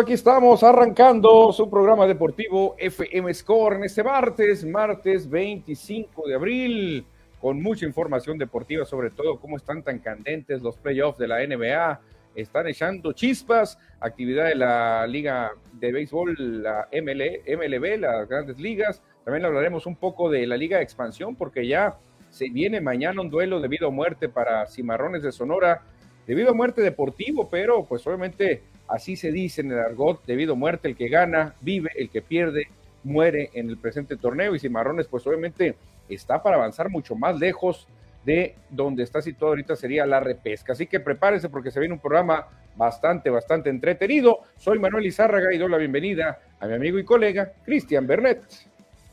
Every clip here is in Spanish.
Aquí estamos arrancando su programa deportivo FM Score en este martes, martes 25 de abril, con mucha información deportiva, sobre todo cómo están tan candentes los playoffs de la NBA, están echando chispas, actividad de la Liga de Béisbol, la ML, MLB, las grandes ligas. También hablaremos un poco de la Liga de Expansión, porque ya se viene mañana un duelo debido a muerte para Cimarrones de Sonora, debido a muerte deportivo, pero pues obviamente Así se dice en el argot, debido a muerte, el que gana vive, el que pierde muere en el presente torneo. Y Cimarrones, pues obviamente está para avanzar mucho más lejos de donde está situado ahorita sería la repesca. Así que prepárense porque se viene un programa bastante, bastante entretenido. Soy Manuel Izárraga y doy la bienvenida a mi amigo y colega Cristian Bernet.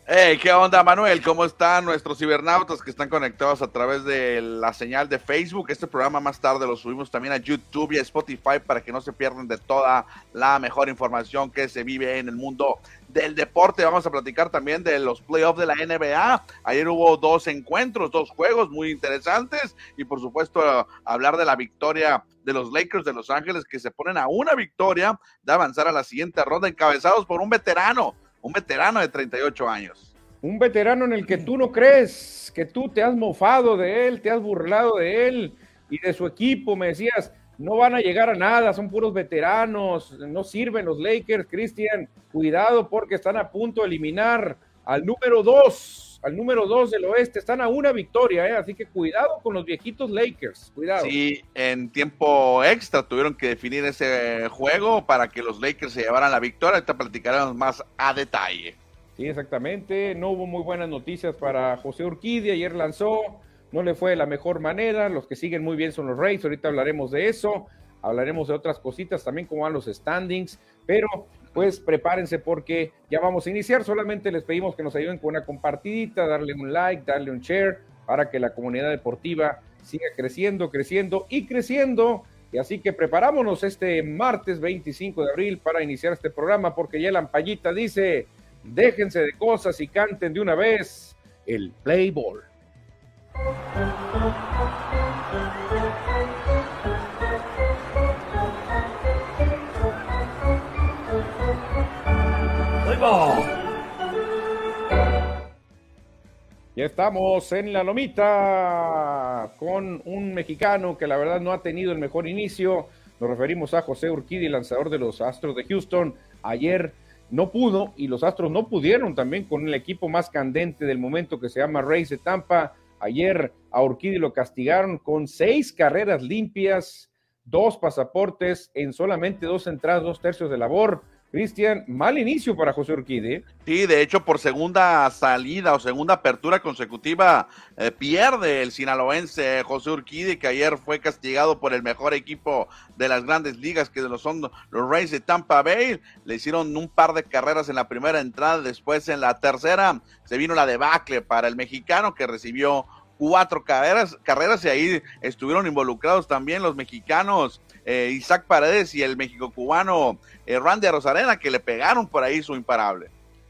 Hey, ¿qué onda, Manuel? ¿Cómo están nuestros cibernautas que están conectados a través de la señal de Facebook? Este programa más tarde lo subimos también a YouTube y a Spotify para que no se pierdan de toda la mejor información que se vive en el mundo del deporte. Vamos a platicar también de los playoffs de la NBA. Ayer hubo dos encuentros, dos juegos muy interesantes y por supuesto hablar de la victoria de los Lakers de Los Ángeles que se ponen a una victoria de avanzar a la siguiente ronda encabezados por un veterano un veterano de 38 años. Un veterano en el que tú no crees, que tú te has mofado de él, te has burlado de él y de su equipo, me decías, no van a llegar a nada, son puros veteranos, no sirven los Lakers, Cristian, cuidado porque están a punto de eliminar al número dos al número dos del oeste. Están a una victoria, ¿eh? así que cuidado con los viejitos Lakers. Cuidado. Sí, en tiempo extra tuvieron que definir ese juego para que los Lakers se llevaran la victoria. Ahorita platicaremos más a detalle. Sí, exactamente. No hubo muy buenas noticias para José Urquidi. Ayer lanzó, no le fue de la mejor manera. Los que siguen muy bien son los Rays. Ahorita hablaremos de eso. Hablaremos de otras cositas también, como van los standings. Pero pues prepárense porque ya vamos a iniciar. Solamente les pedimos que nos ayuden con una compartidita, darle un like, darle un share para que la comunidad deportiva siga creciendo, creciendo y creciendo. Y así que preparámonos este martes 25 de abril para iniciar este programa porque ya la ampallita dice, déjense de cosas y canten de una vez el Play Ball. Ya estamos en la lomita con un mexicano que la verdad no ha tenido el mejor inicio. Nos referimos a José Urquidi, lanzador de los Astros de Houston. Ayer no pudo y los Astros no pudieron también con el equipo más candente del momento que se llama Rays de Tampa. Ayer a Urquidi lo castigaron con seis carreras limpias, dos pasaportes en solamente dos entradas, dos tercios de labor Cristian, mal inicio para José Urquide. Sí, de hecho, por segunda salida o segunda apertura consecutiva, eh, pierde el sinaloense José Urquide, que ayer fue castigado por el mejor equipo de las grandes ligas, que son los Rays de Tampa Bay. Le hicieron un par de carreras en la primera entrada, después en la tercera se vino la debacle para el mexicano, que recibió cuatro carreras, carreras y ahí estuvieron involucrados también los mexicanos eh, Isaac Paredes y el México cubano eh, Randy Rosarena que le pegaron por ahí su imparable.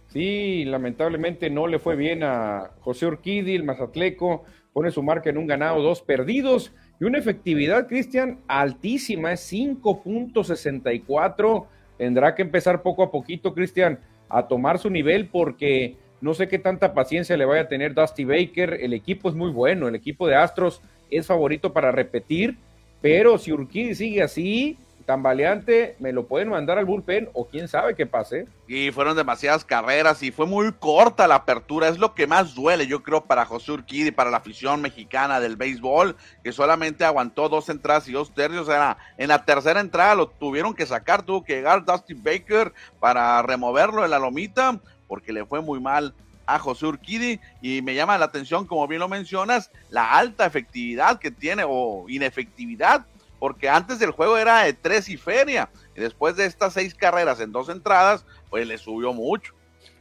Sí, lamentablemente no le fue bien a José Urquidi, el Mazatleco, pone su marca en un ganado, dos perdidos y una efectividad, Cristian, altísima, es 5.64. Tendrá que empezar poco a poquito, Cristian, a tomar su nivel porque no sé qué tanta paciencia le vaya a tener Dusty Baker. El equipo es muy bueno, el equipo de Astros es favorito para repetir, pero si Urquidi sigue así, tambaleante, me lo pueden mandar al bullpen o quién sabe qué pase. Y fueron demasiadas carreras y fue muy corta la apertura. Es lo que más duele, yo creo, para José Urquidi y para la afición mexicana del béisbol, que solamente aguantó dos entradas y dos tercios. Era, en la tercera entrada lo tuvieron que sacar, tuvo que llegar Dusty Baker para removerlo de la lomita, porque le fue muy mal a José Urquidi y me llama la atención, como bien lo mencionas, la alta efectividad que tiene o inefectividad porque antes del juego era de tres y feria, y después de estas seis carreras en dos entradas, pues le subió mucho.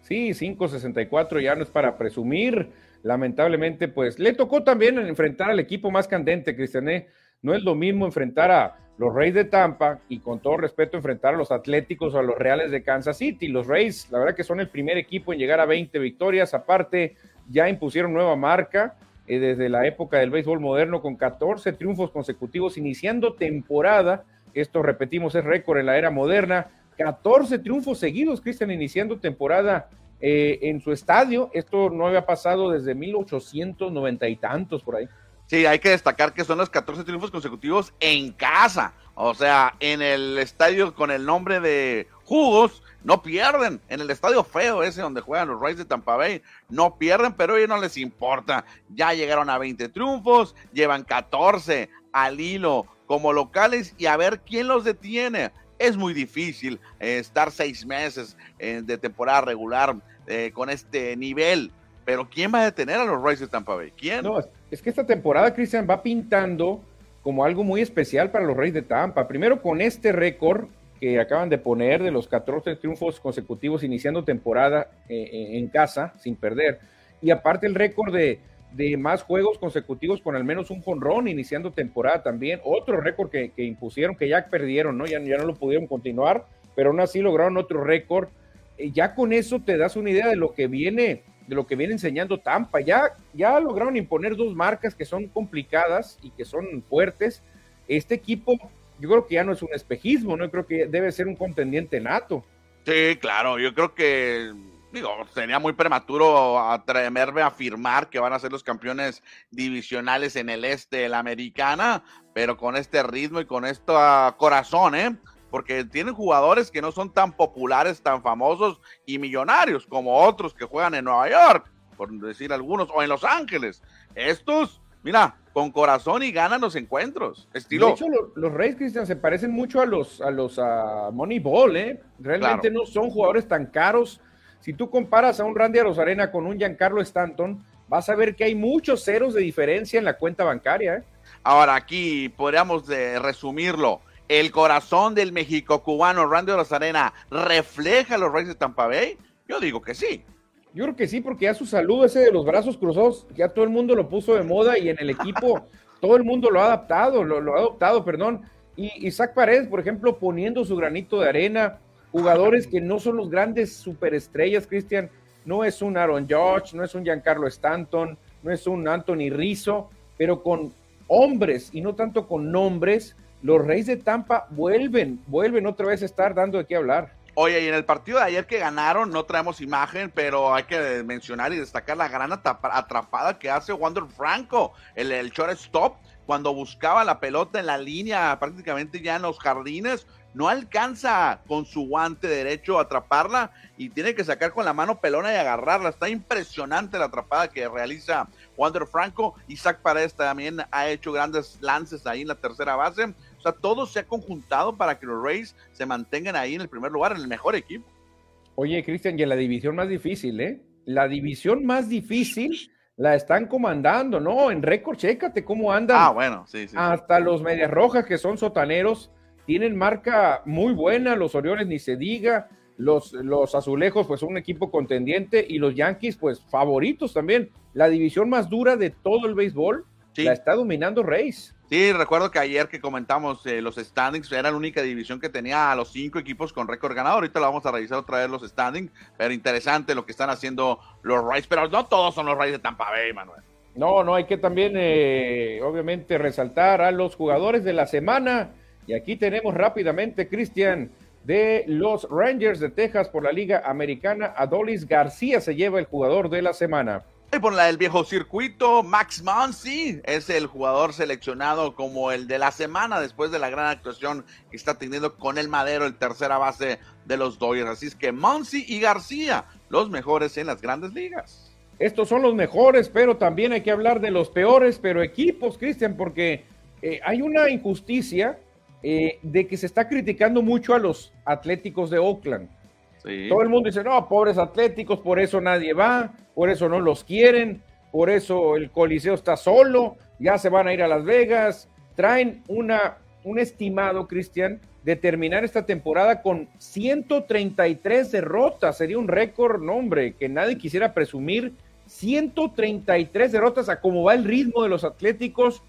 Sí, 5.64 ya no es para presumir. Lamentablemente, pues le tocó también enfrentar al equipo más candente, Cristiané. No es lo mismo enfrentar a los Reyes de Tampa y con todo respeto enfrentar a los Atléticos o a los Reales de Kansas City. Los Reyes, la verdad que son el primer equipo en llegar a 20 victorias. Aparte, ya impusieron nueva marca eh, desde la época del béisbol moderno con 14 triunfos consecutivos iniciando temporada Esto, repetimos, es récord en la era moderna. 14 triunfos seguidos, Cristian, iniciando temporada eh, en su estadio. Esto no había pasado desde 1890 y tantos por ahí. Sí, hay que destacar que son los 14 triunfos consecutivos en casa. O sea, en el estadio con el nombre de Jugos, no pierden. En el estadio feo ese donde juegan los Rays de Tampa Bay, no pierden, pero a ellos no les importa. Ya llegaron a 20 triunfos, llevan 14 al hilo como locales y a ver quién los detiene. Es muy difícil eh, estar seis meses eh, de temporada regular eh, con este nivel. Pero ¿quién va a detener a los Rays de Tampa Bay? ¿Quién? No, es que esta temporada, Cristian, va pintando como algo muy especial para los Rays de Tampa. Primero con este récord que acaban de poner de los 14 triunfos consecutivos iniciando temporada en casa sin perder. Y aparte el récord de, de, más juegos consecutivos con al menos un jonrón iniciando temporada también. Otro récord que, que, impusieron que ya perdieron, ¿no? Ya, ya no lo pudieron continuar, pero aún así lograron otro récord. Ya con eso te das una idea de lo que viene de lo que viene enseñando Tampa. Ya, ya lograron imponer dos marcas que son complicadas y que son fuertes. Este equipo, yo creo que ya no es un espejismo, ¿no? creo que debe ser un contendiente nato. Sí, claro, yo creo que, digo, sería muy prematuro atreverme a afirmar que van a ser los campeones divisionales en el este de la americana, pero con este ritmo y con este corazón, ¿eh? Porque tienen jugadores que no son tan populares, tan famosos y millonarios como otros que juegan en Nueva York, por decir algunos, o en Los Ángeles. Estos, mira, con corazón y ganan los encuentros. Estilo. De hecho, los, Reyes Cristian se parecen mucho a los a los a Moneyball, ¿eh? Realmente no son jugadores tan caros. Si tú comparas a un Randy Rosarena con un Giancarlo Stanton, vas a ver que hay muchos ceros de diferencia en la cuenta bancaria. ¿eh? Ahora aquí podríamos de resumirlo el corazón del México cubano Randy Rosarena refleja los Reyes de Tampa Bay? Yo digo que sí. Yo creo que sí, porque ya su salud, ese de los brazos cruzados, ya todo el mundo lo puso de moda y en el equipo todo el mundo lo ha adaptado, lo, ha adoptado, perdón. Y Isaac Paredes, por ejemplo, poniendo su granito de arena, jugadores que no son los grandes superestrellas, Cristian, no es un Aaron George, no es un Giancarlo Stanton, no es un Anthony Rizzo, pero con hombres y no tanto con nombres, los Reyes de Tampa vuelven, vuelven otra vez a estar dando de qué hablar. Oye, y en el partido de ayer que ganaron, no traemos imagen, pero hay que mencionar y destacar la gran atrapada que hace Wander Franco, el, el shortstop, cuando buscaba la pelota en la línea, prácticamente ya en los jardines, no alcanza con su guante derecho a atraparla y tiene que sacar con la mano pelona y agarrarla. Está impresionante la atrapada que realiza Wander Franco. Isaac Paredes también ha hecho grandes lances ahí en la tercera base. Sea, todo se ha conjuntado para que los Rays se mantengan ahí en el primer lugar, en el mejor equipo. Oye, Cristian, y en la división más difícil, ¿eh? La división más difícil la están comandando, ¿no? En récord, chécate cómo andan. Ah, bueno, sí, sí. Hasta los Medias Rojas, que son sotaneros, tienen marca muy buena, los Orioles ni se diga, los, los Azulejos pues un equipo contendiente y los Yankees pues favoritos también. La división más dura de todo el béisbol la está dominando Reyes. Sí, recuerdo que ayer que comentamos eh, los standings, era la única división que tenía a los cinco equipos con récord ganado. Ahorita lo vamos a revisar otra vez los standings, pero interesante lo que están haciendo los Rays, pero no todos son los Rays de Tampa Bay, Manuel. No, no, hay que también, eh, obviamente, resaltar a los jugadores de la semana. Y aquí tenemos rápidamente, Cristian, de los Rangers de Texas por la Liga Americana. Adolis García se lleva el jugador de la semana. Y por la del viejo circuito, Max Muncy es el jugador seleccionado como el de la semana después de la gran actuación que está teniendo con el Madero, el tercera base de los Dodgers. Así es que Muncy y García, los mejores en las grandes ligas. Estos son los mejores, pero también hay que hablar de los peores, pero equipos, Cristian, porque eh, hay una injusticia eh, de que se está criticando mucho a los Atléticos de Oakland. Todo el mundo dice, no, pobres Atléticos, por eso nadie va, por eso no los quieren, por eso el Coliseo está solo, ya se van a ir a Las Vegas. Traen una, un estimado, Cristian, de terminar esta temporada con 133 derrotas. Sería un récord, no hombre, que nadie quisiera presumir. 133 derrotas a cómo va el ritmo de los Atléticos,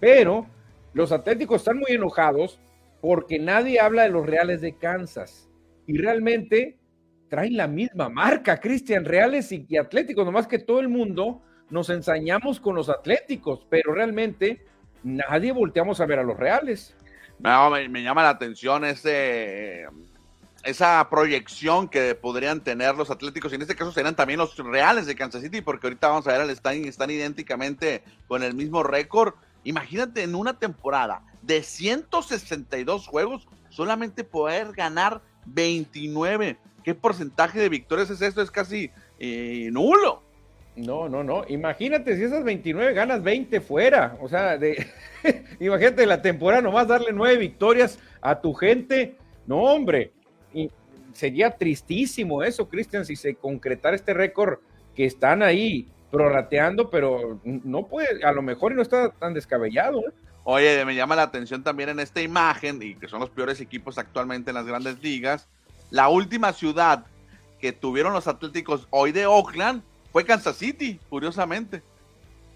pero los Atléticos están muy enojados porque nadie habla de los Reales de Kansas. Y realmente traen la misma marca, Cristian, Reales y, Atléticos, nomás que todo el mundo nos ensañamos con los Atléticos, pero realmente nadie volteamos a ver a los Reales. No, me, llama la atención ese, esa proyección que podrían tener los Atléticos, y en este caso serían también los Reales de Kansas City, porque ahorita vamos a ver al Stein, están idénticamente con el mismo récord. Imagínate en una temporada de 162 juegos, solamente poder ganar 29. ¿Qué porcentaje de victorias es esto? Es casi eh, nulo. No, no, no. Imagínate si esas 29 ganas 20 fuera. O sea, de, imagínate la temporada nomás darle nueve victorias a tu gente. No, hombre. Y sería tristísimo eso, Cristian, si se concretara este récord que están ahí prorrateando, pero no puede, a lo mejor no está tan descabellado. ¿eh? Oye, me llama la atención también en esta imagen, y que son los peores equipos actualmente en las grandes ligas, la última ciudad que tuvieron los Atléticos hoy de Oakland fue Kansas City, curiosamente.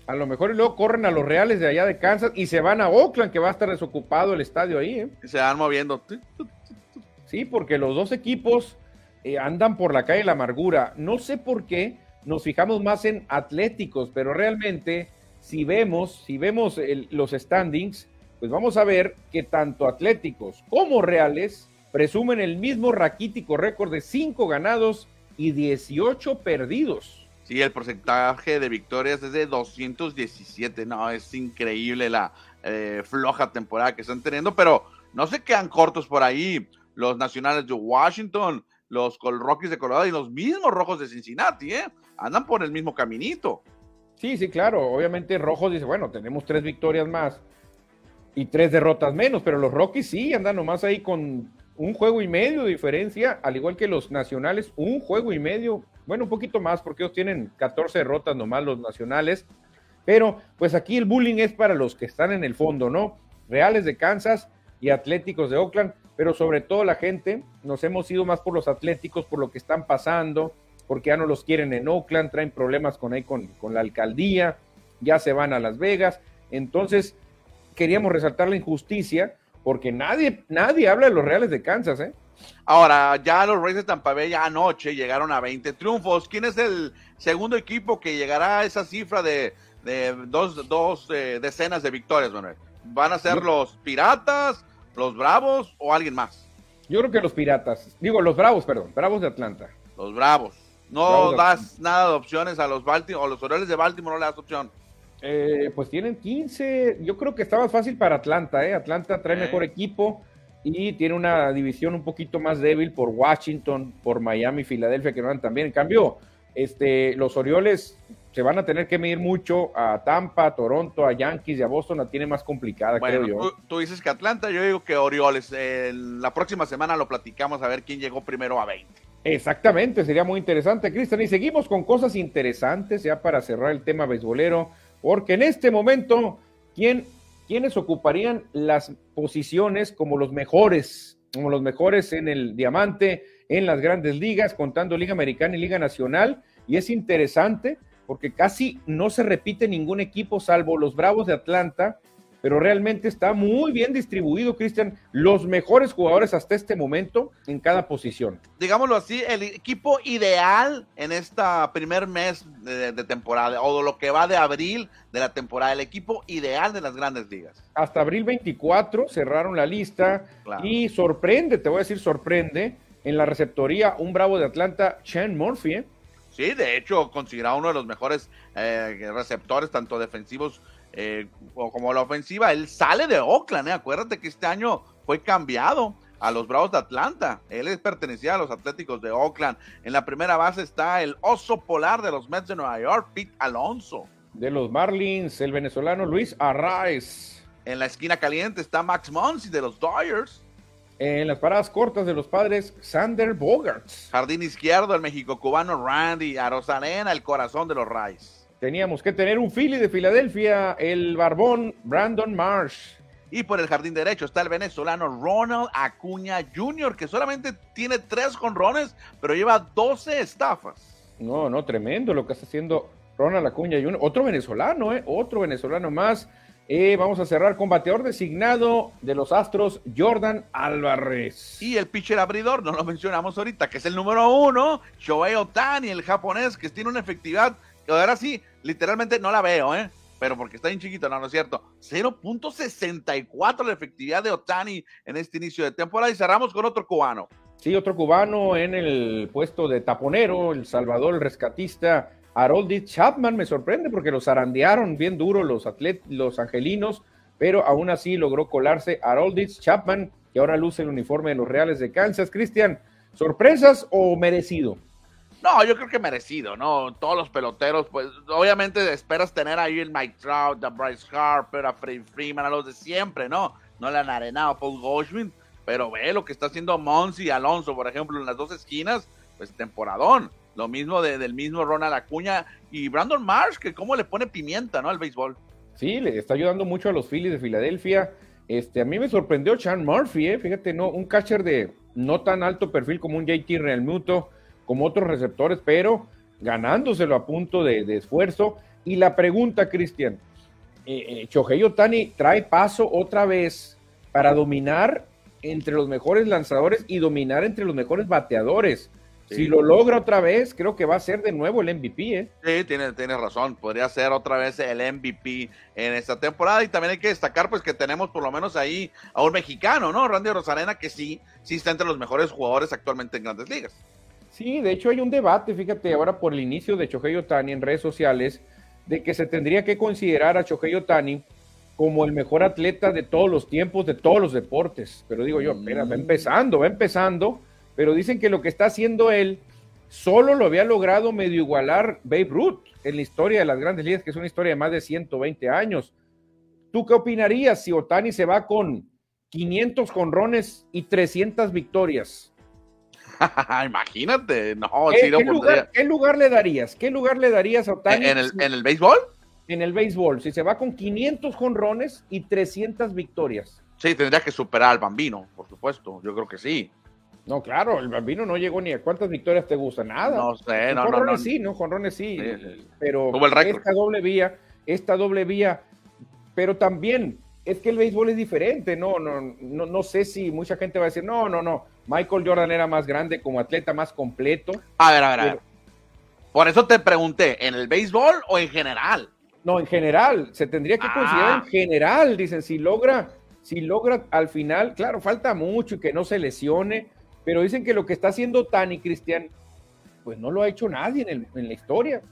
A lo mejor y luego corren a los Reales de allá de Kansas y se van a Oakland, que va a estar desocupado el estadio ahí. ¿eh? se van moviendo. Sí, porque los dos equipos eh, andan por la calle de la amargura. No sé por qué nos fijamos más en Atléticos, pero realmente si vemos, si vemos los standings, pues vamos a ver que tanto Atléticos como Reales presumen el mismo raquítico récord de 5 ganados y 18 perdidos. Sí, el porcentaje de victorias es de 217. No, es increíble la eh, floja temporada que están teniendo, pero no se quedan cortos por ahí. Los nacionales de Washington, los Rockies de Colorado y los mismos rojos de Cincinnati, ¿eh? Andan por el mismo caminito. Sí, sí, claro. Obviamente Rojos dice, bueno, tenemos tres victorias más y tres derrotas menos, pero los Rockies sí andan nomás ahí con un juego y medio de diferencia, al igual que los nacionales, un juego y medio bueno, un poquito más porque ellos tienen 14 derrotas nomás los nacionales, pero pues aquí el bullying es para los que están en el fondo, ¿no? Reales de Kansas y Atléticos de Oakland, pero sobre todo la gente, nos hemos ido más por los Atléticos, por lo que están pasando, porque ya no los quieren en Oakland, traen problemas con ahí con, con la alcaldía, ya se van a Las Vegas, entonces queríamos resaltar la injusticia, porque nadie, nadie habla de los Reales de Kansas, ¿eh? Ahora, ya los Reyes de Tampa Bay ya anoche llegaron a 20 triunfos. ¿Quién es el segundo equipo que llegará a esa cifra de, dos, eh, decenas de victorias, Manuel? ¿Van a ser los Piratas, los Bravos o alguien más? Yo creo que los Piratas. Digo, los Bravos, perdón. Bravos de Atlanta. Los Bravos. No das nada de opciones a los Baltimore, o los Orioles de Baltimore no le das opción. Eh, pues tienen 15. Yo creo que está más fácil para Atlanta, ¿eh? Atlanta trae mejor equipo y tiene una división un poquito más débil por Washington, por Miami, Filadelfia, que no van también. En cambio, este, los Orioles se van a tener que medir mucho a Tampa, a Toronto, a Yankees y a Boston, la tiene más complicada, creo yo. Tú, dices que Atlanta, yo digo que Orioles. la próxima semana lo platicamos a ver quién llegó primero a 20. Exactamente, sería muy interesante, Cristian. Y seguimos con cosas interesantes ya para cerrar el tema beisbolero, porque en este momento, ¿quién ¿quiénes ocuparían las posiciones como los mejores, como los mejores en el diamante, en las grandes ligas, contando Liga Americana y Liga Nacional? Y es interesante porque casi no se repite ningún equipo salvo los Bravos de Atlanta, pero realmente está muy bien distribuido, Cristian, los mejores jugadores hasta este momento en cada posición. Digámoslo así, el equipo ideal en esta primer mes de, temporada, o lo que va de abril de la temporada, el equipo ideal de las grandes ligas. Hasta abril 24 cerraron la lista y sorprende, te voy a decir sorprende, en la receptoría un bravo de Atlanta, Chen Murphy. ¿eh? Sí, de hecho, considerado uno de los mejores eh, receptores, tanto defensivos eh, como la ofensiva, él sale de Oakland, ¿eh? acuérdate que este año fue cambiado a los Bravos de Atlanta. Él es pertenecía a los Atléticos de Oakland. En la primera base está el oso polar de los Mets de Nueva York, Pete Alonso. De los Marlins, el venezolano Luis Arraez. En la esquina caliente está Max Muncy de los Dodgers. En las paradas cortas de los padres, Sander Bogarts. Jardín izquierdo, el México cubano Randy Arozarena, el corazón de los Rays. Teníamos que tener un Philly de Filadelfia, el barbón Brandon Marsh. Y por el jardín derecho está el venezolano Ronald Acuña Jr., que solamente tiene tres conrones, pero lleva 12 estafas. No, no, tremendo lo que está haciendo Ronald Acuña Jr. Otro venezolano, ¿eh? Otro venezolano más. Eh, vamos a cerrar con bateador designado de los Astros, Jordan Álvarez. Y el pitcher abridor, no lo mencionamos ahorita, que es el número uno, Shohei Otani, el japonés, que tiene una efectividad ahora sí, literalmente no la veo, ¿eh? pero porque está bien chiquito, no, no es cierto. 0.64 la efectividad de Otani en este inicio de temporada y cerramos con otro cubano. Sí, otro cubano en el puesto de taponero, el Salvador, rescatista Harold Chapman. Me sorprende porque los zarandearon bien duro los, atlet los angelinos, pero aún así logró colarse Harold Chapman, que ahora luce el uniforme de los Reales de Kansas. Cristian, ¿sorpresas o merecido? No, yo creo que merecido, ¿no? Todos los peloteros, pues obviamente esperas tener ahí el Mike Trout, a Bryce Harper, a Freddie Freeman, a los de siempre, ¿no? No le han arenado a Paul Goldschmidt, pero ve lo que está haciendo Monsi y Alonso, por ejemplo, en las dos esquinas, pues temporadón. Lo mismo del mismo Ronald Acuña y Brandon Marsh, que cómo le pone pimienta, ¿no? Al béisbol. Sí, le está ayudando mucho a los Phillies de Filadelfia. Este, a mí me sorprendió Sean Murphy, ¿eh? fíjate, no, un catcher de no tan alto perfil como un JT Realmuto como otros receptores, pero ganándoselo a punto de, esfuerzo. Y la pregunta, Cristian, eh, eh Otani trae paso otra vez para dominar entre los mejores lanzadores y dominar entre los mejores bateadores. Si lo logra otra vez, creo que va a ser de nuevo el MVP. ¿eh? Sí, tiene, tiene razón. Podría ser otra vez el MVP en esta temporada. Y también hay que destacar pues que tenemos por lo menos ahí a un mexicano, ¿no? Randy Rosarena, que sí, sí está entre los mejores jugadores actualmente en grandes ligas. Sí, de hecho hay un debate, fíjate, ahora por el inicio de Chohei Otani en redes sociales, de que se tendría que considerar a Chohei Otani como el mejor atleta de todos los tiempos, de todos los deportes. Pero digo yo, espera, va mm. empezando, va empezando, pero dicen que lo que está haciendo él solo lo había logrado medio igualar Babe Ruth en la historia de las grandes ligas, que es una historia de más de 120 años. ¿Tú qué opinarías si Otani se va con 500 jonrones y 300 victorias? Imagínate, no, ¿Qué, lugar, le darías? ¿Qué lugar le darías a Otani? ¿En el, ¿En el béisbol? En el béisbol, si se va con 500 jonrones y 300 victorias. Sí, tendría que superar al Bambino, por supuesto, yo creo que sí. No, claro, el Bambino no llegó ni a cuántas victorias te gusta, nada. No sé, no, no, no. sí, ¿no? Jonrones sí, pero esta doble vía, esta doble vía, pero también es que el béisbol es diferente, no, no, no, no sé si mucha gente va a decir, no, no, no, Michael Jordan era más grande como atleta, más completo. A ver, a ver, a ver. Por eso te pregunté, ¿en el béisbol o en general? No, en general, se tendría que considerar en ah. general, dicen, si logra, si logra al final, claro, falta mucho y que no se lesione, pero dicen que lo que está haciendo Tani Cristian, pues no lo ha hecho nadie en, en la historia.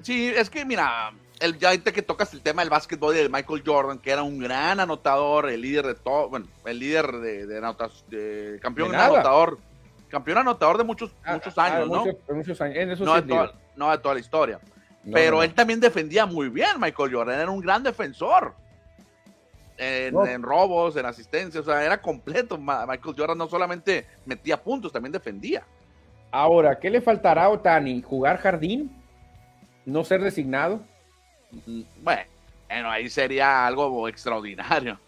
Sí, es que mira, el, ya ahorita que tocas el tema del básquetbol y del Michael Jordan, que era un gran anotador, el líder de todo, bueno, el líder de, de, campeón anotador, campeón anotador de muchos, ah, muchos ah, años, ¿no? muchos años, no, de toda, no, de toda, la historia. Pero él también defendía muy bien, Michael Jordan, era un gran defensor. En, robos, en asistencia, o sea, era completo. Michael Jordan no solamente metía puntos, también defendía. Ahora, ¿qué le faltará a Otani? ¿Jugar jardín? ¿No ser designado? Bueno, ahí sería algo extraordinario.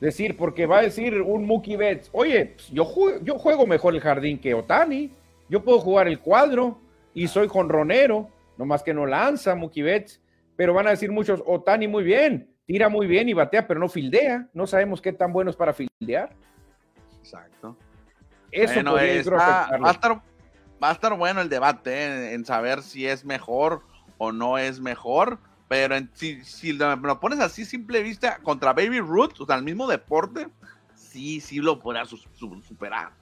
Decir, porque va a decir un Mookie Betts, oye, pues, yo juego, yo juego mejor el jardín que Otani, yo puedo jugar el cuadro y soy jonronero, nomás que no lanza Mookie Betts, pero van a decir muchos, Otani muy bien, tira muy bien y batea, pero no fildea, no sabemos qué tan bueno es para fildear. Exacto. Eso va, a estar, va a estar bueno el debate ¿eh? en saber si es mejor o no es mejor pero si, si lo, pones así, simple vista, contra Baby Ruth, o sea, el mismo deporte, sí, sí lo podrá superar.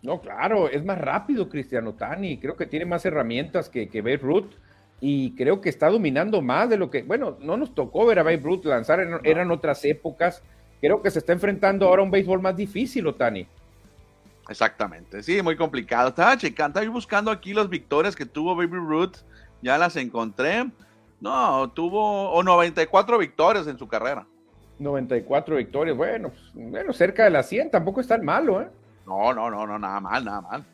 No, claro, es más rápido Cristiano Tani, creo que tiene más herramientas que, que Babe Ruth y creo que está dominando más de lo que, bueno, no nos tocó ver a Babe Ruth lanzar, eran, otras épocas, creo que se está enfrentando ahora a un béisbol más difícil, Otani. Exactamente, sí, muy complicado. Estaba checando, estaba buscando aquí las victorias que tuvo Baby Ruth, ya las encontré. No, tuvo o 94 victorias en su carrera. 94 victorias, bueno, bueno, cerca de las 100, tampoco es tan malo, ¿eh? No, no, no, no, nada mal, nada mal.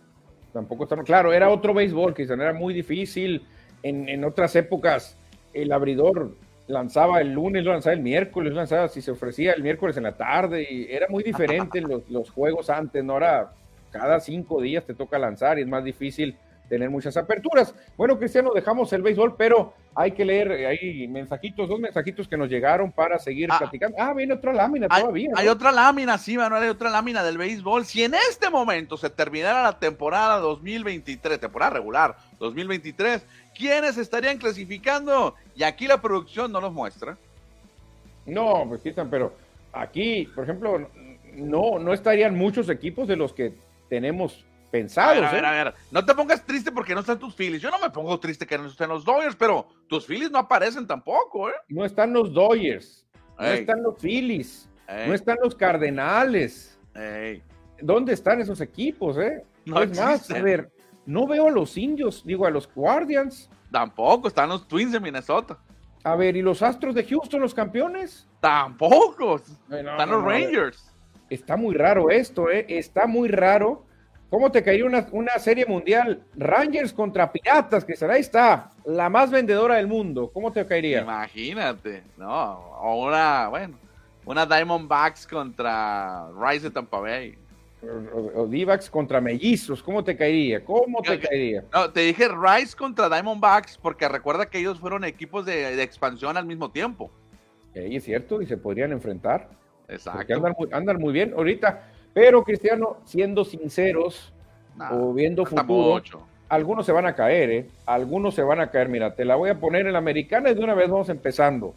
Tampoco está claro, era otro béisbol, que era muy difícil. En, otras épocas, el abridor lanzaba el lunes, lo lanzaba el miércoles, lo lanzaba si se ofrecía el miércoles en la tarde, y era muy diferente los, los juegos antes, ¿no? Ahora cada cinco días te toca lanzar y es más difícil tener muchas aperturas. Bueno, Cristiano, dejamos el béisbol, pero hay que leer eh, ahí mensajitos, dos mensajitos que nos llegaron para seguir Ah. platicando. Ah, viene otra lámina Hay, todavía. ¿no? hay otra lámina, sí, Manuel, hay otra lámina del béisbol. Si en este momento se terminara la temporada 2023, temporada regular 2023, ¿quiénes estarían clasificando? Y aquí la producción no nos muestra. No, pues Cristian, pero aquí, por ejemplo, no, no estarían muchos equipos de los que tenemos A pensados. ver, a ver, ¿eh? a ver. No te pongas triste porque no están tus Phillies. Yo no me pongo triste que no estén los Dodgers, pero tus Phillies no aparecen tampoco, ¿eh? No están los Dodgers, no están los Phillies, ey, no están los Cardenales. ey. ¿Dónde están esos equipos, eh? No es más, a ver, no veo a los indios, digo a los Guardians. Tampoco están los Twins de Minnesota. A ver, ¿y los Astros de Houston, los campeones? Tampoco. No, están no, los Rangers. Está muy raro esto, ¿eh? Está muy raro. ¿Cómo te caería una, una serie mundial? Rangers contra Piratas, que será ahí está, la más vendedora del mundo. ¿Cómo te caería? Imagínate, ¿no? O una, bueno, una Diamondbacks contra Rise de Tampa Bay. O, o D-backs contra Mellizos, ¿cómo te caería? ¿Cómo te caería? No, te dije Rise contra Diamondbacks porque recuerda que ellos fueron equipos de, de expansión al mismo tiempo. Eh, es cierto, y se podrían enfrentar. Exacto. andan muy, andan muy bien ahorita. Pero, Cristiano, siendo sinceros Nah, o viendo futuro, mucho. algunos se van a caer, ¿eh? Algunos se van a caer. Mira, te la voy a poner en la americana y de una vez vamos empezando.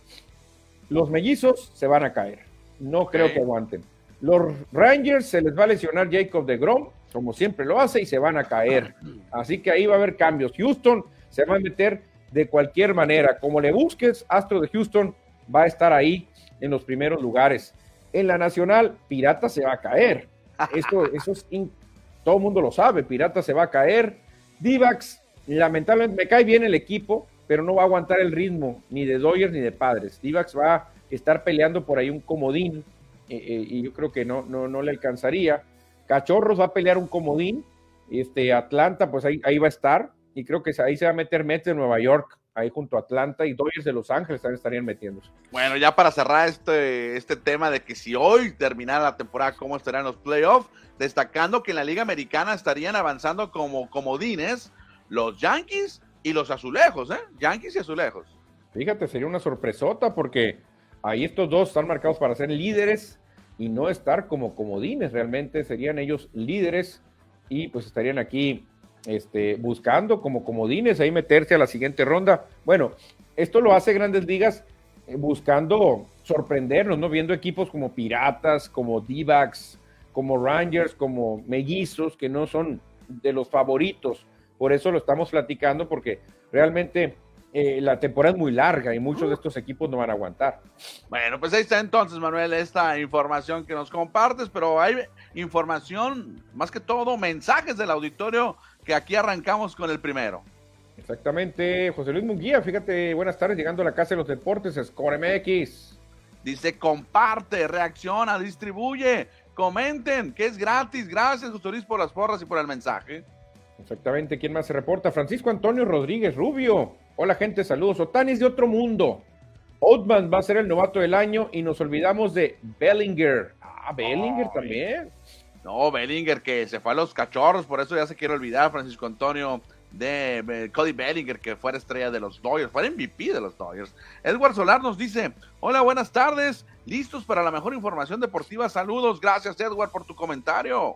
Los mellizos se van a caer. No creo que aguanten. Los Rangers se les va a lesionar Jacob de Grom, como siempre lo hace, y se van a caer. Así que ahí va a haber cambios. Houston se va a meter de cualquier manera. Como le busques, Astro de Houston va a estar ahí en los primeros lugares. En la nacional, Pirata se va a caer. Esto, eso es in- todo el mundo lo sabe. Pirata se va a caer. Divax, lamentablemente me cae bien el equipo, pero no va a aguantar el ritmo ni de Dodgers ni de Padres. Divax va a estar peleando por ahí un comodín eh, eh, y yo creo que no, no, no le alcanzaría. Cachorros va a pelear un comodín. Este, Atlanta, pues ahí, ahí va a estar. Y creo que ahí se va a meter Mets de Nueva York, ahí junto a Atlanta y Dodgers de Los Ángeles también estarían metiéndose. Bueno, ya para cerrar este, este tema de que si hoy terminara la temporada, ¿cómo estarán los playoffs? Destacando que en la Liga Americana estarían avanzando como comodines los Yankees y los Azulejos, ¿eh? Yankees y Azulejos. Fíjate, sería una sorpresota porque ahí estos dos están marcados para ser líderes y no estar como comodines. Realmente serían ellos líderes y pues estarían aquí este, buscando como comodines ahí meterse a la siguiente ronda. Bueno, esto lo hace Grandes Ligas eh, buscando sorprendernos, ¿no? Viendo equipos como Piratas, como D-Backs, como Rangers, como Mellizos, que no son de los favoritos. Por eso lo estamos platicando porque realmente eh, la temporada es muy larga y muchos de estos equipos no van a aguantar. Bueno, pues ahí está entonces, Manuel, esta información que nos compartes, pero hay información, más que todo, mensajes del auditorio que aquí arrancamos con el primero. Exactamente, José Luis Munguía, fíjate, buenas tardes, llegando a la Casa de los Deportes, Score MX. Dice, comparte, reacciona, distribuye, comenten, que es gratis. Gracias, José Luis, por las porras y por el mensaje. Exactamente, ¿quién más se reporta? Francisco Antonio Rodríguez Rubio. Hola gente, saludos. Otani es de otro mundo. Oldman va a ser el novato del año y nos olvidamos de Bellinger. Ah, Bellinger también. No, Bellinger que se fue a los cachorros, por eso ya se quiere olvidar, Francisco Antonio, de Cody Bellinger, que fuera estrella de los Dodgers, fue MVP de los Dodgers. Edward Solar nos dice, hola, buenas tardes, listos para la mejor información deportiva, saludos, gracias Edward por tu comentario.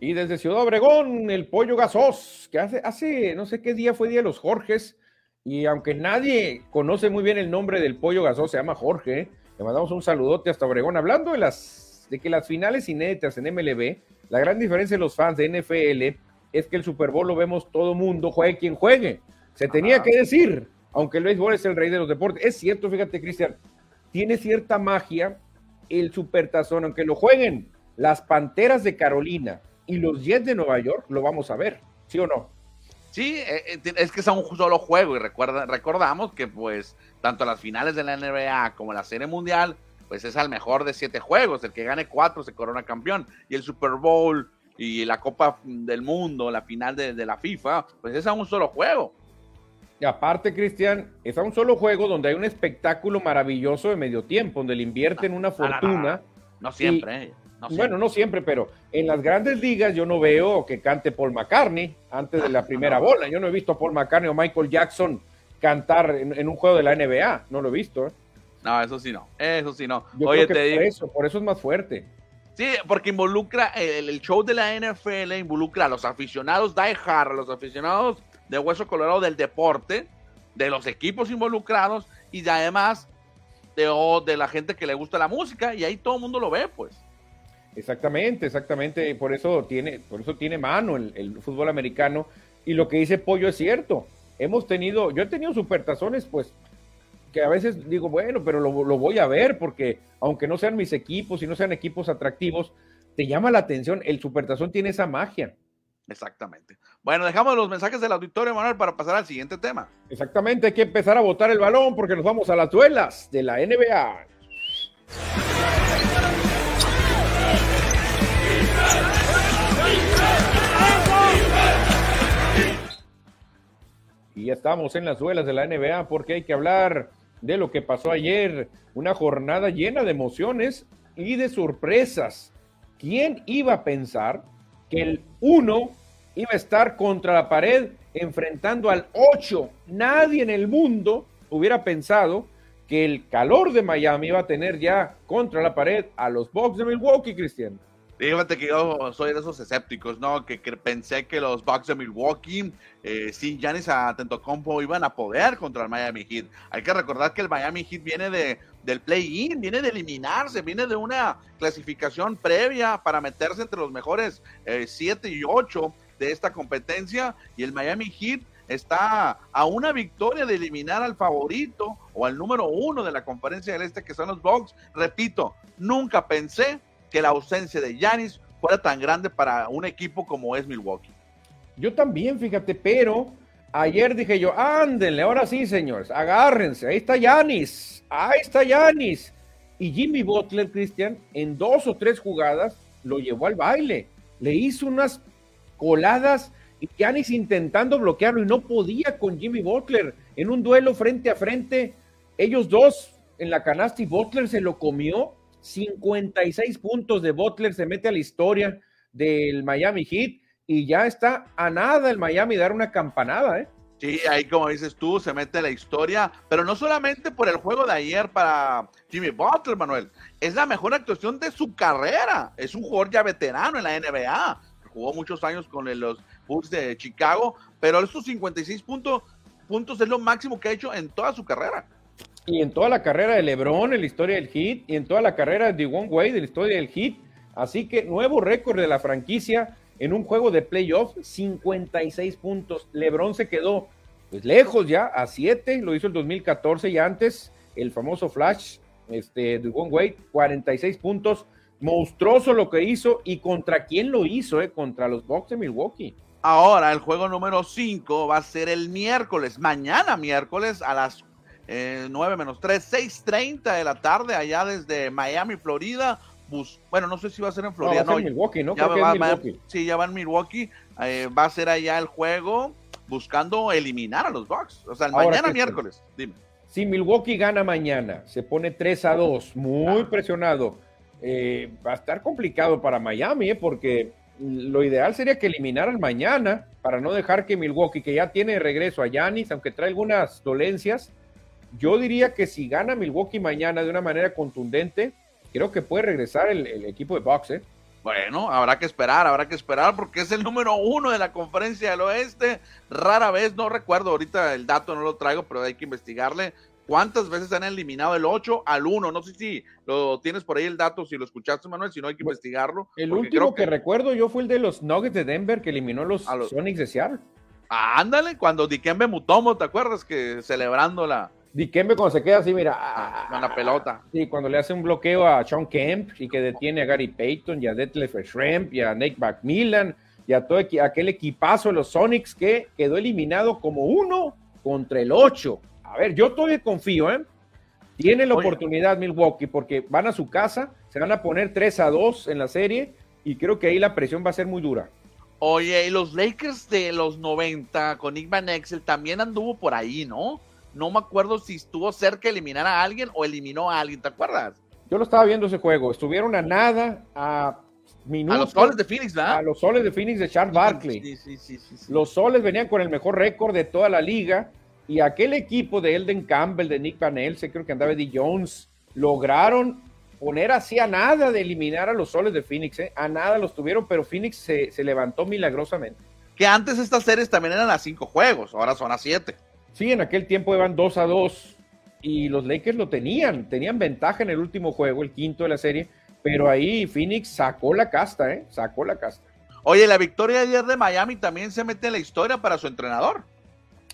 Y desde Ciudad Obregón, el pollo gasos, que hace, hace no sé qué día fue Día de los Jorges, y aunque nadie conoce muy bien el nombre del pollo gasos, se llama Jorge, le mandamos un saludote hasta Obregón. Hablando de las de que las finales inéditas en MLB, la gran diferencia de los fans de NFL es que el Super Bowl lo vemos todo mundo, juegue quien juegue. Se tenía que decir, aunque el béisbol es el rey de los deportes. Es cierto, fíjate, Cristian, tiene cierta magia el supertazón, aunque lo jueguen las Panteras de Carolina y los Jets de Nueva York, lo vamos a ver, ¿sí o no? Sí, eh, eh, es que es un solo juego y recuerda, recordamos que pues tanto las finales de la NBA como la Serie Mundial, pues es al mejor de siete juegos, el que gane cuatro se corona campeón y el Super Bowl y la Copa del Mundo, la final de, de la FIFA, pues es a un solo juego. Y aparte, Cristian, es a un solo juego donde hay un espectáculo maravilloso de medio tiempo, donde le invierten una no, no, fortuna. No siempre, eh. bueno, no siempre, pero en las grandes ligas yo no veo que cante Paul McCartney antes de la primera bola. Yo no he visto a Paul McCartney o Michael Jackson cantar en, un juego de la NBA. No lo he visto. ¿eh? No, eso sí no. Eso sí no. Oye, te digo. Eso, por eso es más fuerte. Sí, porque involucra el, show de la NFL, involucra a los aficionados die hard, a los aficionados de Hueso Colorado del deporte, de los equipos involucrados y además de, de la gente que le gusta la música y ahí todo el mundo lo ve, pues. Exactamente, exactamente. Por eso tiene, por eso tiene mano el, fútbol americano. Y lo que dice Pollo es cierto. Hemos tenido, yo he tenido supertazones, pues, que a veces digo, bueno, pero lo, voy a ver porque aunque no sean mis equipos y no sean equipos atractivos, te llama la atención. El supertazón tiene esa magia. Exactamente. Bueno, dejamos los mensajes del auditorio, Manuel, para pasar al siguiente tema. Exactamente, hay que empezar a botar el balón porque nos vamos a las duelas de la NBA. Y ya estamos en las duelas de la NBA porque hay que hablar de lo que pasó ayer. Una jornada llena de emociones y de sorpresas. ¿Quién iba a pensar que el 1 iba a estar contra la pared enfrentando al 8? Nadie en el mundo hubiera pensado que el calor de Miami iba a tener ya contra la pared a los Bucks de Milwaukee, Cristian. Fíjate que yo soy de esos escépticos, ¿no? Que, pensé que los Bucks de Milwaukee, eh, sin Giannis Antetokounmpo, iban a poder contra el Miami Heat. Hay que recordar que el Miami Heat viene de, del play-in, viene de eliminarse, viene de una clasificación previa para meterse entre los mejores 7 eh, y 8 de esta competencia. Y el Miami Heat está a una victoria de eliminar al favorito o al número uno de la conferencia del Este, que son los Bucks. Repito, nunca pensé que la ausencia de Yanis fuera tan grande para un equipo como es Milwaukee. Yo también, fíjate, pero ayer dije yo, ándenle, ahora sí, señores, agárrense, ahí está Yanis, ahí está Yanis. Y Jimmy Butler, Cristian, en dos o tres jugadas lo llevó al baile, le hizo unas coladas y Yanis intentando bloquearlo y no podía con Jimmy Butler en un duelo frente a frente, ellos dos en la canasta y Butler se lo comió 56 puntos de Butler, se mete a la historia del Miami Heat y ya está a nada el Miami dar una campanada, ¿eh? Sí, ahí como dices tú, se mete la historia, pero no solamente por el juego de ayer para Jimmy Butler, Manuel, es la mejor actuación de su carrera, es un jugador ya veterano en la NBA, jugó muchos años con los Bulls de Chicago, pero esos 56 puntos, puntos es lo máximo que ha hecho en toda su carrera. Y en toda la carrera de LeBron, en la historia del Heat, y en toda la carrera de Dwayne Wade, en la historia del Heat. Así que nuevo récord de la franquicia en un juego de playoff, 56 puntos. LeBron se quedó pues lejos ya, a 7, lo hizo el 2014 y antes el famoso Flash, este, Dwayne Wade, 46 puntos. Monstruoso lo que hizo y contra quién lo hizo, eh, contra los Bucks de Milwaukee. Ahora el juego número 5 va a ser el miércoles, mañana miércoles a las 9 menos 3, 6.30 de la tarde allá desde Miami, Florida. bueno, no sé si va a ser en Florida. No, va Milwaukee, ¿no? Ya va, Milwaukee. Sí, ya va en Milwaukee. Eh, va a ser allá el juego buscando eliminar a los Bucks. O sea, mañana miércoles. Dime. Si Milwaukee gana mañana, se pone 3 a 2, muy presionado. Eh, va a estar complicado para Miami, ¿eh? porque lo ideal sería que eliminaran mañana para no dejar que Milwaukee, que ya tiene regreso a Yanis, aunque trae algunas dolencias, yo diría que si gana Milwaukee mañana de una manera contundente, creo que puede regresar el, equipo de Bucks, ¿eh? Bueno, habrá que esperar, habrá que esperar porque es el número uno de la conferencia del oeste. Rara vez, no recuerdo ahorita el dato, no lo traigo, pero hay que investigarle. ¿Cuántas veces han eliminado el 8 al 1? No sé si lo tienes por ahí el dato, si lo escuchaste, Manuel, si no hay que investigarlo. El último que, recuerdo yo fue el de los Nuggets de Denver que eliminó a los, Sonics de Seattle. ándale, cuando Dikembe Mutomo, ¿te acuerdas? Que celebrando la, Dikembe cuando se queda así, mira. Ah, con la pelota. Sí, cuando le hace un bloqueo a Sean Kemp y que detiene a Gary Payton y a Detlef Schrempf y a Nick McMillan y a todo aquel equipazo de los Sonics que quedó eliminado como uno contra el ocho. A ver, yo todavía confío, ¿eh? Tiene la oportunidad Milwaukee porque van a su casa, se van a poner 3 a 2 en la serie y creo que ahí la presión va a ser muy dura. Oye, y los Lakers de los 90 con Nick Van Exel también anduvo por ahí, ¿no? No me acuerdo si estuvo cerca de eliminar a alguien o eliminó a alguien, ¿te acuerdas? Yo lo estaba viendo ese juego. Estuvieron a nada, a minutos. A los soles de Phoenix, ¿verdad? A los soles de Phoenix de Charles Barkley. Sí, sí, sí, sí, sí. Los soles venían con el mejor récord de toda la liga. Y aquel equipo de Elden Campbell, de Nick Van Elsen, creo que andaba Eddie Jones, lograron poner así a nada de eliminar a los soles de Phoenix. ¿eh? A nada los tuvieron, pero Phoenix se, se levantó milagrosamente. Que antes estas series también eran a cinco juegos, ahora son a siete. Sí, en aquel tiempo iban 2 a 2 y los Lakers lo tenían, tenían ventaja en el último juego, el quinto de la serie, pero ahí Phoenix sacó la casta, ¿eh? Sacó la casta. Oye, la victoria ayer de Miami también se mete en la historia para su entrenador.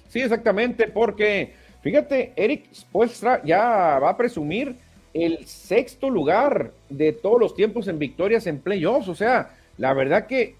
Sí, exactamente, porque fíjate, Eric Spoelstra ya va a presumir el sexto lugar de todos los tiempos en victorias en playoffs, o sea, la verdad que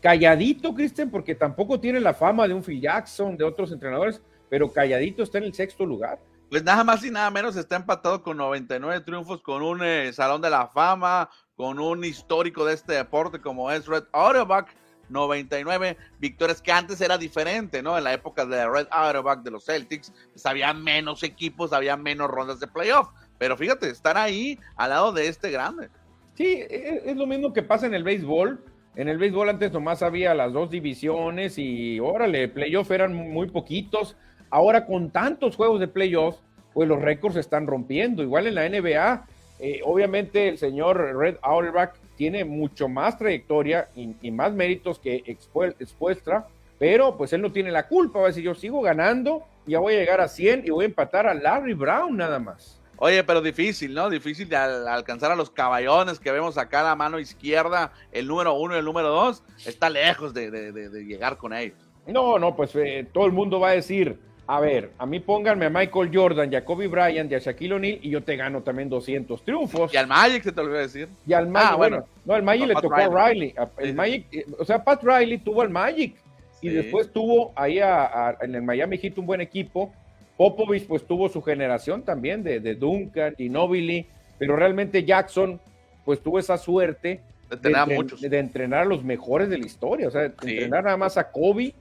calladito, Cristian, porque tampoco tiene la fama de un Phil Jackson, de otros entrenadores, pero calladito está en el sexto lugar. Pues nada más y nada menos está empatado con 99 triunfos, con un eh, Salón de la Fama, con un histórico de este deporte como es Red Auerbach, 99 victorias, que antes era diferente, ¿no? En la época de Red Auerbach de los Celtics, pues había menos equipos, había menos rondas de playoff. Pero fíjate, están ahí al lado de este grande. Sí, es, es lo mismo que pasa en el béisbol. En el béisbol antes nomás había las dos divisiones y órale, playoff eran muy poquitos. Ahora con tantos juegos de playoff, pues los récords se están rompiendo. Igual en la NBA, eh, obviamente el señor Red Auerbach tiene mucho más trayectoria y, y más méritos que Expuestra, pero pues él no tiene la culpa. Va a decir, yo sigo ganando, ya voy a llegar a 100 y voy a empatar a Larry Brown nada más. Oye, pero difícil, ¿no? Difícil de al alcanzar a los caballones que vemos acá a la mano izquierda, el número uno y el número dos, está lejos de, de, de, de llegar con ellos. No, no, pues eh, todo el mundo va a decir, a ver, a mí pónganme a Michael Jordan, a Kobe Bryant y a Shaquille O'Neal y yo te gano también 200 triunfos. Y al Magic se te olvidó decir. Y al Magic, ah, bueno, bueno, no, al Magic no, le Pat tocó Riley. a Riley. El sí, Magic, o sea, Pat Riley tuvo al Magic y después tuvo ahí a, a, en el Miami Heat un buen equipo. Popovich pues tuvo su generación también de, de Duncan y Nobili, pero realmente Jackson pues tuvo esa suerte de, de, entre, de, entrenar a los mejores de la historia, o sea, entrenar nada más a Kobe,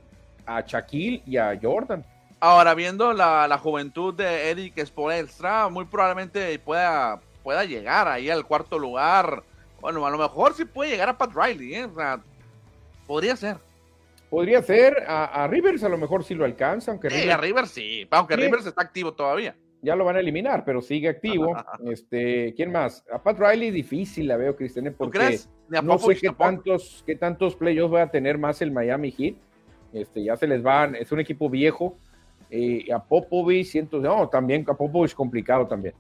a Shaquille y a Jordan. Ahora, viendo la, la juventud de Eric Spoelstra, muy probablemente pueda, pueda llegar ahí al cuarto lugar. Bueno, a lo mejor sí puede llegar a Pat Riley, ¿eh? o sea, podría ser. Podría ser, a, a, Rivers a lo mejor sí lo alcanza, aunque sí, Rivers, a Rivers sí, aunque sí. Rivers está activo todavía. Ya lo van a eliminar, pero sigue activo. este, ¿quién más? A Pat Riley difícil la veo, Cristian, porque ¿Tú crees? no sé qué tantos, qué tantos playoffs va a tener más el Miami Heat. Este, ya se les van, es un equipo viejo. Eh, a Popovich, siento, no, también a Popovich complicado también.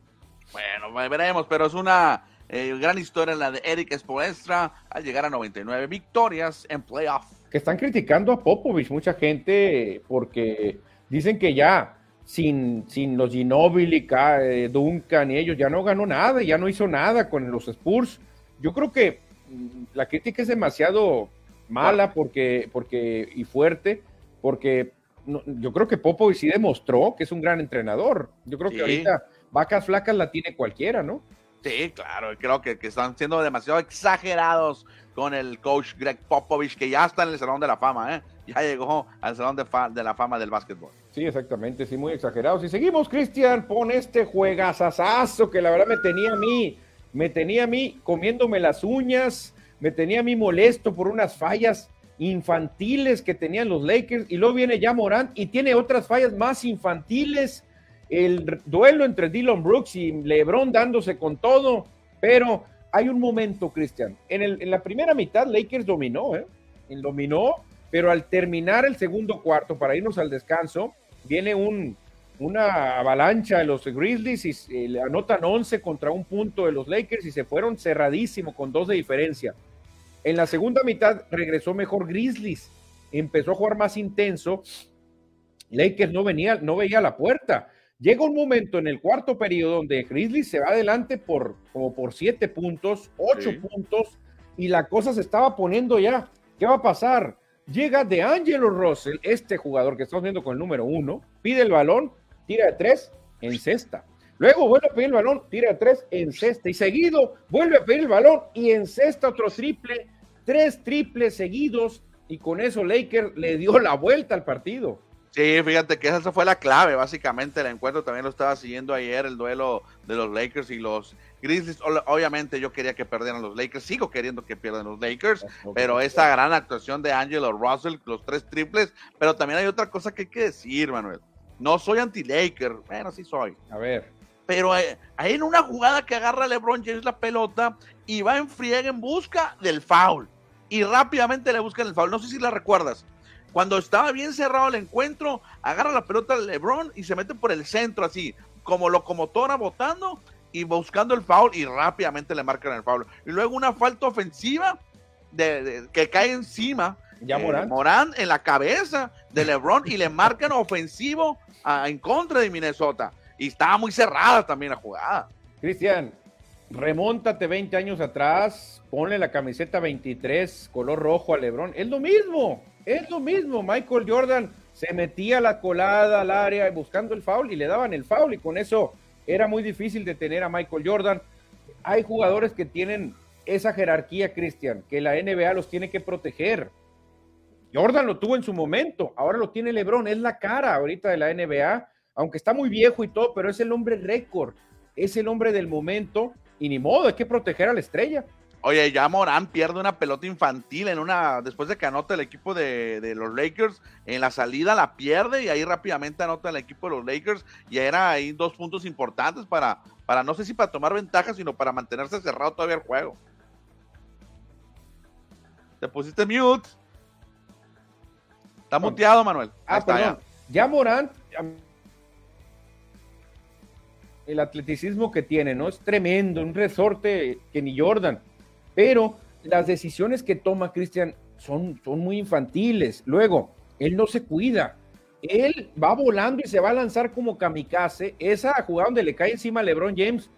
Bueno, veremos, pero es una eh, gran historia la de Eric Spoelstra al llegar a 99 victorias en playoff. Que están criticando a Popovich mucha gente porque dicen que ya sin, sin los Ginobili, eh, Duncan y ellos ya no ganó nada, ya no hizo nada con los Spurs. Yo creo que mm, la crítica es demasiado mala porque, porque y fuerte porque no, yo creo que Popovich sí demostró que es un gran entrenador. Yo creo sí. que ahorita vacas flacas la tiene cualquiera, ¿no? Sí, claro, creo que, que, están siendo demasiado exagerados con el coach Greg Popovich, que ya está en el Salón de la Fama, ¿eh? Ya llegó al Salón de la Fama del básquetbol. Sí, exactamente, sí, muy exagerados. Y seguimos, Cristian, pon este juegazazazo que la verdad me tenía a mí, me tenía a mí comiéndome las uñas, me tenía a mí molesto por unas fallas infantiles que tenían los Lakers y luego viene ya Morant y tiene otras fallas más infantiles. El duelo entre Dylan Brooks y LeBron dándose con todo, pero hay un momento, Cristian. En, en, la primera mitad, Lakers dominó, ¿eh? dominó, pero al terminar el segundo cuarto, para irnos al descanso, viene un, una avalancha de los Grizzlies y eh, le anotan 11 contra un punto de los Lakers y se fueron cerradísimo con dos de diferencia. En la segunda mitad regresó mejor Grizzlies, empezó a jugar más intenso. Lakers no venía, no veía la puerta. Llega un momento en el cuarto periodo donde Grizzlies se va adelante por como por siete puntos, ocho sí. puntos, y la cosa se estaba poniendo ya. ¿Qué va a pasar? Llega de Angelo Russell, este jugador que estamos viendo con el número uno, pide el balón, tira de tres, en cesta. Luego vuelve a pedir el balón, tira tres, en cesta. Y seguido vuelve a pedir el balón y en cesta otro triple, tres triples seguidos. Y con eso Lakers le dio la vuelta al partido. Sí, fíjate que esa fue la clave, básicamente, el encuentro también lo estaba siguiendo ayer, el duelo de los Lakers y los Grizzlies, obviamente yo quería que perdieran los Lakers, sigo queriendo que pierdan los Lakers, pero esa gran actuación de Angelo Russell, los tres triples, pero también hay otra cosa que hay que decir, Manuel. No soy anti-Laker, bueno, sí soy. A ver. Pero hay en una jugada que agarra LeBron James la pelota y va en friega en busca del foul. Y rápidamente le buscan el foul. No sé si la recuerdas. Cuando estaba bien cerrado el encuentro, agarra la pelota de LeBron y se mete por el centro así, como locomotora botando y buscando el foul y rápidamente le marcan el foul. Y luego una falta ofensiva de, que cae encima. Ya eh, Morán. en la cabeza de LeBron y le marcan ofensivo en contra de Minnesota. Y estaba muy cerrada también la jugada. Cristian, remóntate 20 años atrás, ponle la camiseta 23, color rojo a LeBron. Es lo mismo, es lo mismo. Michael Jordan se metía la colada al área buscando el foul y le daban el foul y con eso era muy difícil detener a Michael Jordan. Hay jugadores que tienen esa jerarquía, Cristian, que la NBA los tiene que proteger. Jordan lo tuvo en su momento, ahora lo tiene LeBron, es la cara ahorita de la NBA, aunque está muy viejo y todo, pero es el hombre récord, es el hombre del momento y ni modo, hay que proteger a la estrella. Oye, ya Morán pierde una pelota infantil en una, después de que anota el equipo de, los Lakers, en la salida la pierde y ahí rápidamente anota el equipo de los Lakers y era ahí dos puntos importantes para, para no sé si para tomar ventaja, sino para mantenerse cerrado todavía el juego. Te pusiste mute. Está muteado, Manuel. Ah, perdón. Ya. Morán, el atleticismo que tiene, ¿no? Es tremendo, un resorte que ni Jordan pero las decisiones que toma Cristian son, son muy infantiles. Luego, él no se cuida. Él va volando y se va a lanzar como kamikaze. Esa jugada donde le cae encima a LeBron James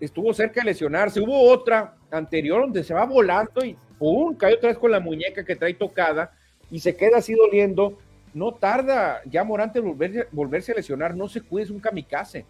estuvo cerca de lesionarse. Hubo otra anterior donde se va volando y ¡pum! cae otra vez con la muñeca que trae tocada y se queda así doliendo. No tarda ya Morante volverse, volverse a lesionar. No se cuida, es un kamikaze.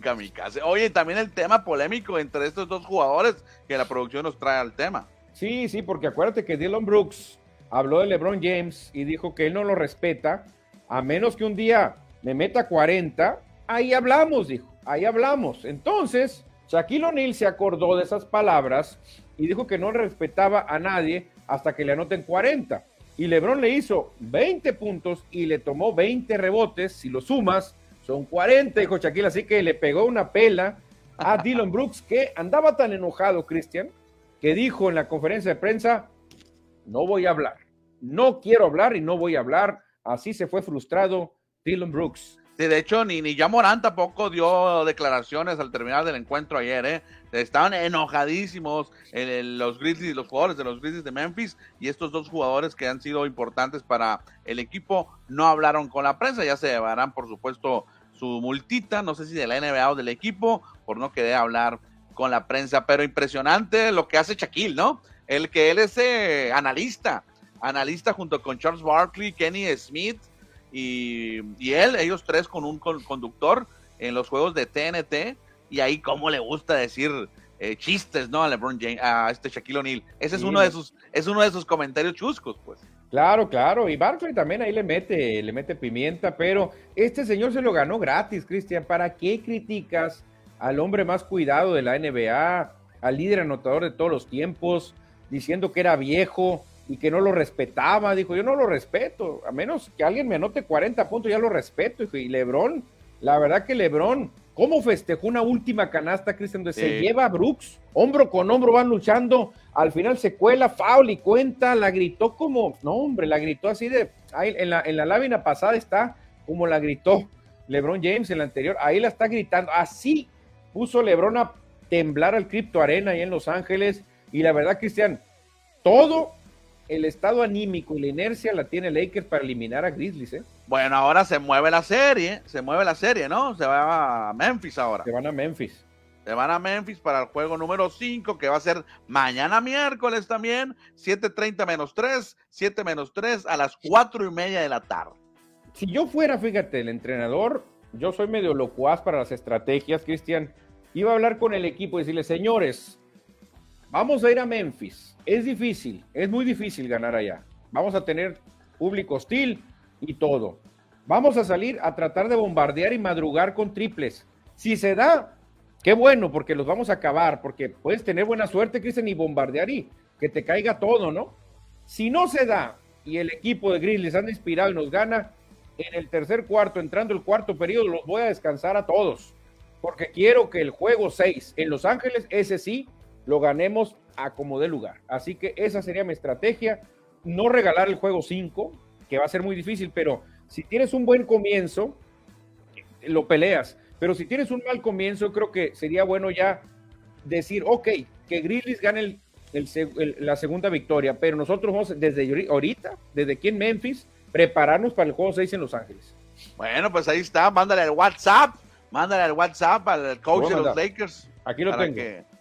Kamikaze. Oye, también el tema polémico entre estos dos jugadores que la producción nos trae al tema. Sí, sí, porque acuérdate que Dylan Brooks habló de LeBron James y dijo que él no lo respeta, a menos que un día me meta 40, ahí hablamos, dijo, ahí hablamos. Entonces, Shaquille O'Neal se acordó de esas palabras y dijo que no respetaba a nadie hasta que le anoten 40. Y LeBron le hizo 20 puntos y le tomó 20 rebotes, si lo sumas, son 40, dijo Shaquille, así que le pegó una pela a Dylan Brooks, que andaba tan enojado, Cristian, que dijo en la conferencia de prensa, no voy a hablar, no quiero hablar y no voy a hablar. Así se fue frustrado Dylan Brooks. Sí, de hecho, ni, ni ya Morán tampoco dio declaraciones al terminar del encuentro ayer, ¿eh? Estaban enojadísimos los Grizzlies, los jugadores de los Grizzlies de Memphis y estos dos jugadores que han sido importantes para el equipo no hablaron con la prensa, ya se llevarán, por supuesto, su multita, no sé si de la NBA o del equipo, por no querer hablar con la prensa, pero impresionante lo que hace Shaquille, ¿no? El que él es eh, analista, analista junto con Charles Barkley, Kenny Smith y, él, ellos tres con un conductor en los juegos de TNT, y ahí cómo le gusta decir eh, chistes, ¿no? A LeBron James, a este Shaquille O'Neal. Ese es uno de sus, es uno de sus comentarios chuscos, pues. Claro, claro, y Barkley también ahí le mete, le mete pimienta, pero este señor se lo ganó gratis, Cristian. ¿Para qué criticas al hombre más cuidado de la NBA, al líder anotador de todos los tiempos, diciendo que era viejo y que no lo respetaba? Dijo, yo no lo respeto, a menos que alguien me anote 40 puntos, ya lo respeto. Y Lebrón, la verdad que Lebrón ¿Cómo festejó una última canasta, Cristian? Se lleva a Brooks, hombro con hombro van luchando, al final se cuela, foul y cuenta, la gritó como, no hombre, la gritó así de, ahí, en, la, en la lámina pasada está como la gritó LeBron James en la anterior, ahí la está gritando, así puso LeBron a temblar al Crypto Arena ahí en Los Ángeles, y la verdad, Cristian, todo el estado anímico y la inercia la tiene Lakers para eliminar a Grizzlies, ¿eh? Bueno, ahora se mueve la serie, se mueve la serie, ¿no? Se va a Memphis ahora. Se van a Memphis. Se van a Memphis para el juego número 5, que va a ser mañana miércoles también, 7.30 menos 3, 7 menos 3 a las 4 y media de la tarde. Si yo fuera, fíjate, el entrenador, yo soy medio locuaz para las estrategias, Cristian, iba a hablar con el equipo y decirle, señores, vamos a ir a Memphis. Es difícil, es muy difícil ganar allá. Vamos a tener público hostil, y todo. Vamos a salir a tratar de bombardear y madrugar con triples. Si se da, qué bueno, porque los vamos a acabar, porque puedes tener buena suerte, Cristian, y bombardear y que te caiga todo, ¿no? Si no se da y el equipo de Grizzlies anda inspirado y nos gana, en el tercer cuarto, entrando el cuarto periodo, los voy a descansar a todos, porque quiero que el juego 6 en Los Ángeles, ese sí, lo ganemos a como de lugar. Así que esa sería mi estrategia, no regalar el juego 5, que va a ser muy difícil, pero si tienes un buen comienzo, lo peleas. Pero si tienes un mal comienzo, creo que sería bueno ya decir, ok, que Grizzlies gane la segunda victoria, pero nosotros vamos desde ahorita, desde aquí en Memphis, prepararnos para el juego 6 en Los Ángeles. Bueno, pues ahí está, mándale el WhatsApp, mándale el WhatsApp al coach de los Lakers. Aquí lo tengo.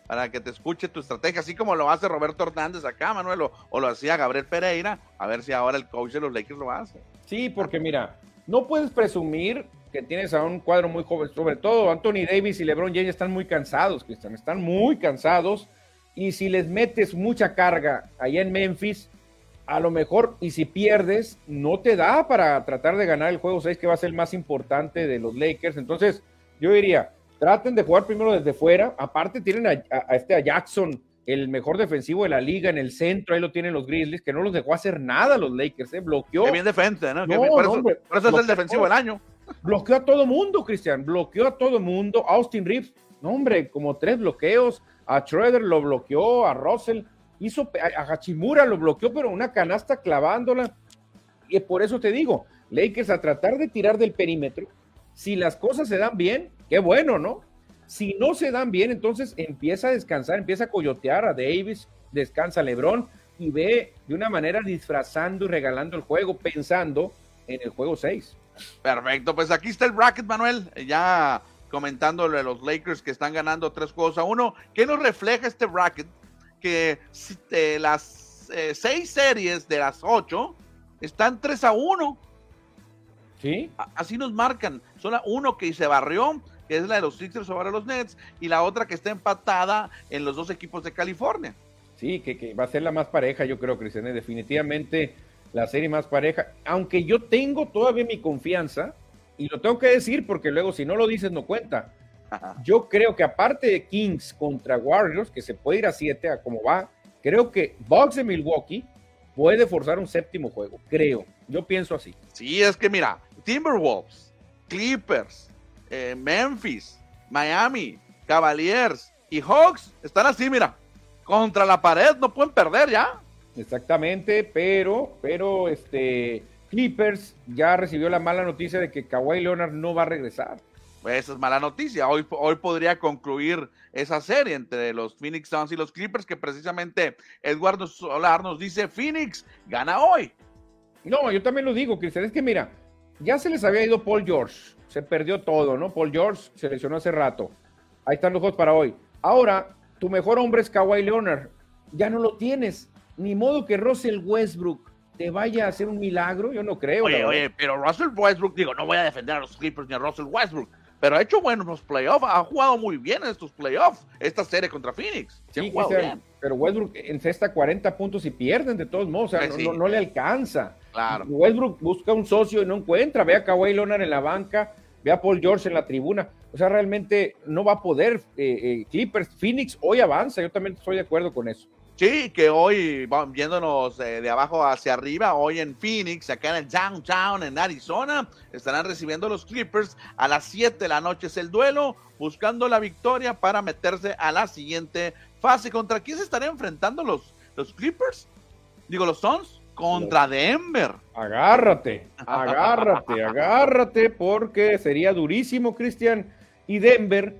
Para que te escuche tu estrategia, así como lo hace Roberto Hernández acá, Manuel, o, lo hacía Gabriel Pereira, a ver si ahora el coach de los Lakers lo hace. Sí, porque mira, no puedes presumir que tienes a un cuadro muy joven, sobre todo Anthony Davis y LeBron James están muy cansados, Cristian, están muy cansados, y si les metes mucha carga allá en Memphis, a lo mejor, y si pierdes, no te da para tratar de ganar el juego 6, que va a ser el más importante de los Lakers. Entonces, yo diría, traten de jugar primero desde fuera. Aparte, tienen a, este a Jackson, el mejor defensivo de la liga en el centro, ahí lo tienen los Grizzlies, que no los dejó hacer nada los Lakers, ¿eh? bloqueó. Qué bien defensa, ¿no? por, eso, es el defensivo del año. Bloqueó a todo mundo, Cristian, bloqueó a todo mundo. Austin Reeves, no, hombre, como tres bloqueos. A Schroeder lo bloqueó, a Russell hizo a Hachimura lo bloqueó, pero una canasta clavándola. Y por eso te digo, Lakers a tratar de tirar del perímetro. Si las cosas se dan bien, qué bueno, ¿no? Si no se dan bien, entonces empieza a descansar, empieza a coyotear a Davis, descansa a LeBron y ve de una manera disfrazando y regalando el juego, pensando en el juego 6. Perfecto, pues aquí está el bracket, Manuel. Ya comentándole a los Lakers que están ganando tres juegos a uno. ¿Qué nos refleja este bracket? que de las eh, seis series de las ocho están 3 a 1. Sí. Así nos marcan. Solo uno que se barrió, que es la de los Sixers sobre los Nets, y la otra que está empatada en los dos equipos de California. Sí, que, va a ser la más pareja, yo creo, Cristian. Definitivamente la serie más pareja. Aunque yo tengo todavía mi confianza, y lo tengo que decir porque luego si no lo dices no cuenta. Yo creo que aparte de Kings contra Warriors, que se puede ir a 7 a como va, creo que Bucks de Milwaukee puede forzar un séptimo juego, creo. Yo pienso así. Sí, es que mira, Timberwolves, Clippers, eh, Memphis, Miami, Cavaliers y Hawks están así, mira, contra la pared, no pueden perder ya. Exactamente, pero, pero este Clippers ya recibió la mala noticia de que Kawhi Leonard no va a regresar. Pues esa es mala noticia. Hoy, hoy podría concluir esa serie entre los Phoenix Suns y los Clippers, que precisamente Eduardo Solar nos dice, Phoenix gana hoy. No, yo también lo digo, Cristian, es que mira, ya se les había ido Paul George, se perdió todo, ¿no? Paul George se lesionó hace rato. Ahí están los juegos para hoy. Ahora, tu mejor hombre es Kawhi Leonard, ya no lo tienes. Ni modo que Russell Westbrook te vaya a hacer un milagro, yo no creo. Oye, oye, pero Russell Westbrook, digo, no voy a defender a los Clippers ni a Russell Westbrook, pero ha hecho buenos playoffs, ha jugado muy bien en estos playoffs, esta serie contra Phoenix. Sí, Pero Westbrook encesta 40 puntos y pierden de todos modos, o sea, no, le alcanza. Claro. Westbrook busca un socio y no encuentra, ve a Kawhi Leonard en la banca, ve a Paul George en la tribuna, o sea, realmente no va a poder eh, eh, Clippers, Phoenix hoy avanza, yo también estoy de acuerdo con eso. Sí, que hoy, viéndonos eh, de abajo hacia arriba, hoy en Phoenix, acá en el downtown, en Arizona, estarán recibiendo los Clippers. A las 7 de la noche es el duelo, buscando la victoria para meterse a la siguiente fase. ¿Contra quién se estarían enfrentando los, los Clippers? Digo, los Suns. Contra Denver. Agárrate, agárrate, agárrate, porque sería durísimo, Cristian. Y Denver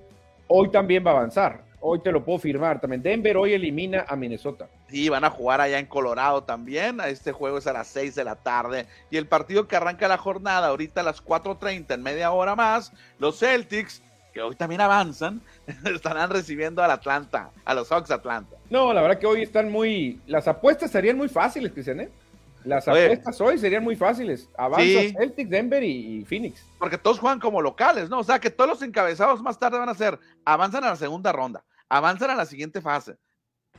hoy también va a avanzar. Hoy te lo puedo firmar también. Denver hoy elimina a Minnesota. Sí, van a jugar allá en Colorado también. Este juego es a las 6 de la tarde. Y el partido que arranca la jornada ahorita a las 4.30, en media hora más, los Celtics, que hoy también avanzan, estarán recibiendo al Atlanta, a los Hawks Atlanta. No, la verdad que hoy están muy... Las apuestas serían muy fáciles, Cristian, ¿eh? Las apuestas hoy serían muy fáciles. Avanza Celtic, Denver y, Phoenix. Porque todos juegan como locales, ¿no? O sea que todos los encabezados más tarde van a ser, avanzan a la segunda ronda, avanzan a la siguiente fase,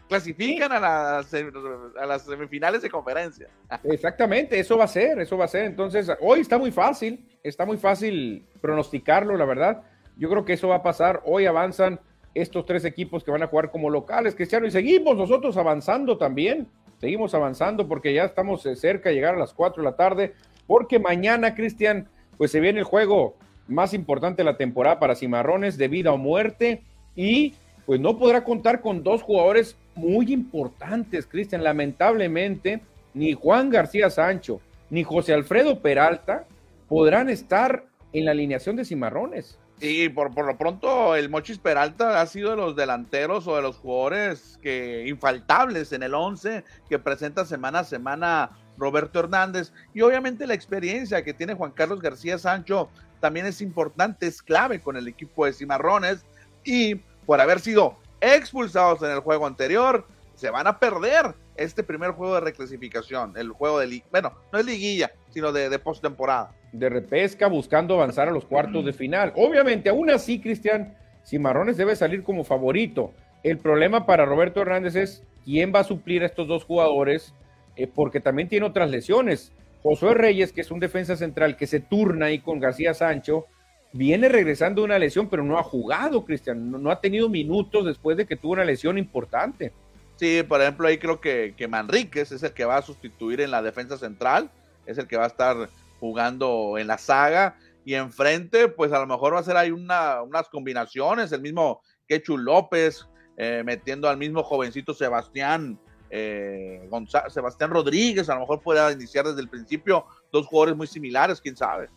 clasifican a, las, a las semifinales de conferencia. Exactamente, eso va a ser, eso va a ser. Entonces, hoy está muy fácil, está muy fácil pronosticarlo, la verdad. Yo creo que eso va a pasar. Hoy avanzan estos tres equipos que van a jugar como locales, Cristiano, y seguimos nosotros avanzando también, seguimos avanzando porque ya estamos eh, cerca de llegar a las 4 de la tarde, porque mañana, Cristian, pues se viene el juego más importante de la temporada para Cimarrones de vida o muerte y pues no podrá contar con dos jugadores muy importantes, Cristian. Lamentablemente, ni Juan García Sancho ni José Alfredo Peralta podrán estar en la alineación de Cimarrones. Y por, por lo pronto, el Mochis Peralta ha sido de los delanteros o de los jugadores que infaltables en el 11 que presenta semana a semana Roberto Hernández. Y obviamente la experiencia que tiene Juan Carlos García Sancho también es importante, es clave con el equipo de Cimarrones. Y por haber sido expulsados en el juego anterior, se van a perder este primer juego de reclasificación, el juego de, bueno, no es liguilla, sino de, de postemporada. De repesca buscando avanzar a los cuartos de final. Obviamente, aún así, Cristian, Cimarrones debe salir como favorito. El problema para Roberto Hernández es quién va a suplir a estos dos jugadores, eh, porque también tiene otras lesiones. Josué Reyes, que es un defensa central que se turna ahí con García Sancho, viene regresando de una lesión, pero no ha jugado, Cristian, no, ha tenido minutos después de que tuvo una lesión importante. Sí, por ejemplo, ahí creo que, que Manríquez es el que va a sustituir en la defensa central, es el que va a estar jugando en la saga, y enfrente, pues a lo mejor va a ser ahí una, unas combinaciones, el mismo Quechu López, eh, metiendo al mismo jovencito Sebastián eh, Sebastián Rodríguez, a lo mejor pueda iniciar desde el principio, dos jugadores muy similares, quién sabe.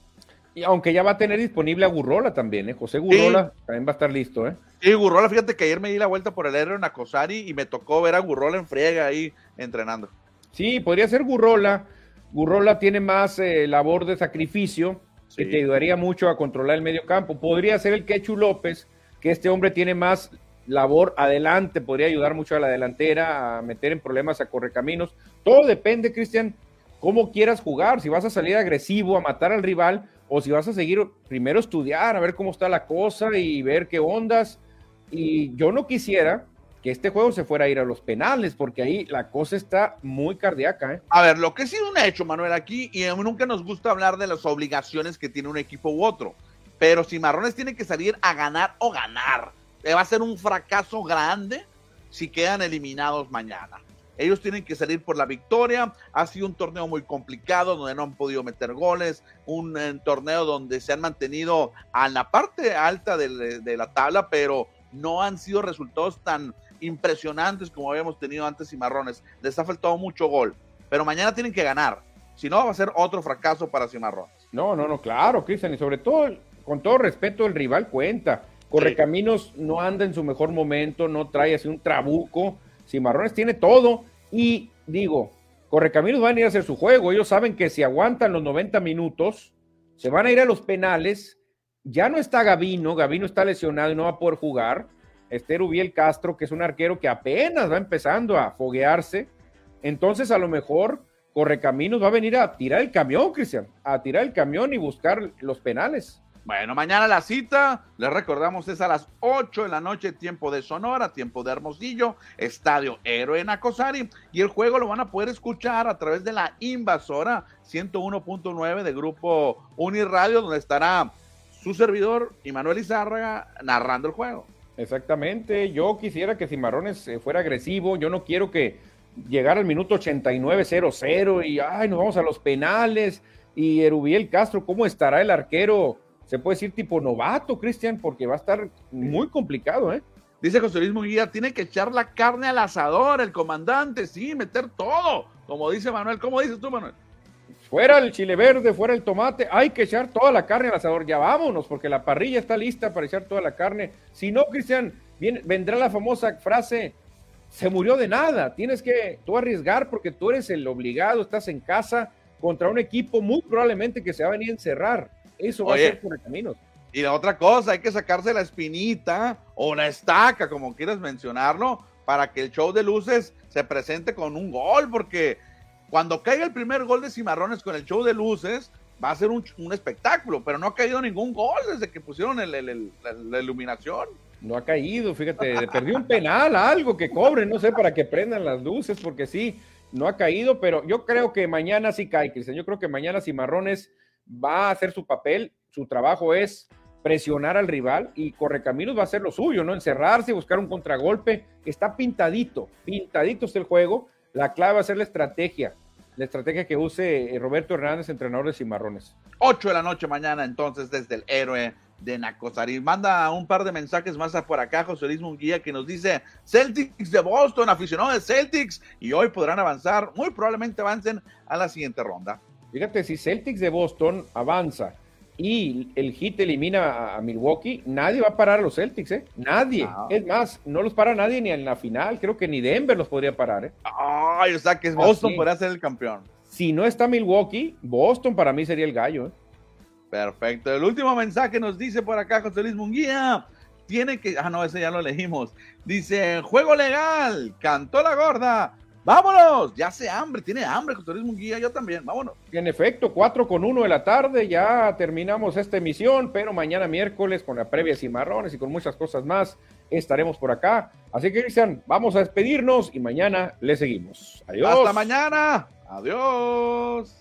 Y aunque ya va a tener disponible a Gurrola también, ¿eh? José Gurrola también va a estar listo, ¿eh? Sí, Gurrola, fíjate que ayer me di la vuelta por el aéreo en Acosari y me tocó ver a Gurrola en friega ahí entrenando. Sí, podría ser Gurrola. Gurrola tiene más eh, labor de sacrificio, que te ayudaría mucho a controlar el medio campo. Podría ser el Quechu López, que este hombre tiene más labor adelante, podría ayudar mucho a la delantera, a meter en problemas a Correcaminos. Todo depende, Cristian, cómo quieras jugar, si vas a salir agresivo, a matar al rival, o si vas a seguir primero estudiar, a ver cómo está la cosa y ver qué ondas. Y yo no quisiera que este juego se fuera a ir a los penales, porque ahí la cosa está muy cardíaca. ¿eh? A ver, lo que ha sido un hecho, Manuel, aquí, y nunca nos gusta hablar de las obligaciones que tiene un equipo u otro, pero si Marrones tiene que salir a ganar o ganar, eh, va a ser un fracaso grande si quedan eliminados mañana. Ellos tienen que salir por la victoria. Ha sido un torneo muy complicado donde no han podido meter goles. Un eh, torneo donde se han mantenido a la parte alta de, de, la tabla, pero no han sido resultados tan impresionantes como habíamos tenido antes y Marrones. Les ha faltado mucho gol. Pero mañana tienen que ganar. Si no, va a ser otro fracaso para Cimarrones. No, no, no, claro, Cristian. Y sobre todo, con todo respeto, el rival cuenta. Correcaminos no anda en su mejor momento, no trae así un trabuco. Cimarrones tiene todo y digo, Correcaminos van a ir a hacer su juego. Ellos saben que si aguantan los 90 minutos, se van a ir a los penales. Ya no está Gavino, Gavino está lesionado y no va a poder jugar. Esther Ubiel Castro, que es un arquero que apenas va empezando a foguearse. Entonces, a lo mejor Correcaminos va a venir a tirar el camión, Cristian, a tirar el camión y buscar los penales. Bueno, mañana la cita, les recordamos, es a las 8 de la noche, tiempo de Sonora, tiempo de Hermosillo, Estadio Héroe en Acosari, y el juego lo van a poder escuchar a través de la invasora 101.9 de Grupo Uniradio, donde estará su servidor, Manuel Izárraga, narrando el juego. Exactamente, yo quisiera que Cimarrones eh, fuera agresivo, yo no quiero que llegara al minuto 89-0-0 y, ay, nos vamos a los penales, y Erubiel Castro, ¿cómo estará el arquero? Se puede decir tipo novato, Cristian, porque va a estar muy complicado, ¿eh? Dice José Luis Munguía, tiene que echar la carne al asador, el comandante, sí, meter todo, como dice Manuel. ¿Cómo dices tú, Manuel? Fuera el chile verde, fuera el tomate, hay que echar toda la carne al asador. Ya vámonos, porque la parrilla está lista para echar toda la carne. Si no, Cristian, vendrá la famosa frase, se murió de nada. Tienes que tú arriesgar porque tú eres el obligado, estás en casa contra un equipo muy probablemente que se va a venir a encerrar. Eso va a ser por el camino. Y la otra cosa, hay que sacarse la espinita o la estaca, como quieras mencionarlo, para que el show de luces se presente con un gol, porque cuando caiga el primer gol de Cimarrones con el show de luces, va a ser un, espectáculo, pero no ha caído ningún gol desde que pusieron la iluminación. No ha caído, fíjate, perdió un penal, algo que cobre, no sé, para que prendan las luces, porque sí, no ha caído, pero yo creo que mañana sí cae, Cristian. Yo creo que mañana Cimarrones va a hacer su papel, su trabajo es presionar al rival y Correcaminos va a hacer lo suyo, ¿no? Encerrarse, buscar un contragolpe. Está pintadito, pintadito está el juego. La clave va a ser la estrategia, la estrategia que use eh, Roberto Hernández, entrenador de Cimarrones. 8 de la noche mañana, entonces, desde el héroe de Nacosari. Manda un par de mensajes más por acá, José Luis Munguía, que nos dice Celtics de Boston, aficionado de Celtics, y hoy podrán avanzar, muy probablemente avancen a la siguiente ronda. Fíjate, si Celtics de Boston avanza y el Heat elimina a Milwaukee, nadie va a parar a los Celtics, ¿eh? Nadie. Es más, no los para nadie ni en la final. Creo que ni Denver los podría parar, ¿eh? Ay, o sea que es Boston podría ser el campeón. Si no está Milwaukee, Boston para mí sería el gallo, ¿eh? Perfecto. El último mensaje nos dice por acá José Luis Munguía. Tiene que. Ah, no, ese ya lo elegimos. Dice: Juego legal, cantó la gorda. Vámonos, ya hace hambre, tiene hambre Luis Munguía, yo también, vámonos. En efecto, 4 con 1 de la tarde, ya terminamos esta emisión, pero mañana miércoles con la previa Cimarrones y con muchas cosas más estaremos por acá. Así que, Cristian, vamos a despedirnos y mañana le seguimos. Adiós. Hasta mañana. Adiós.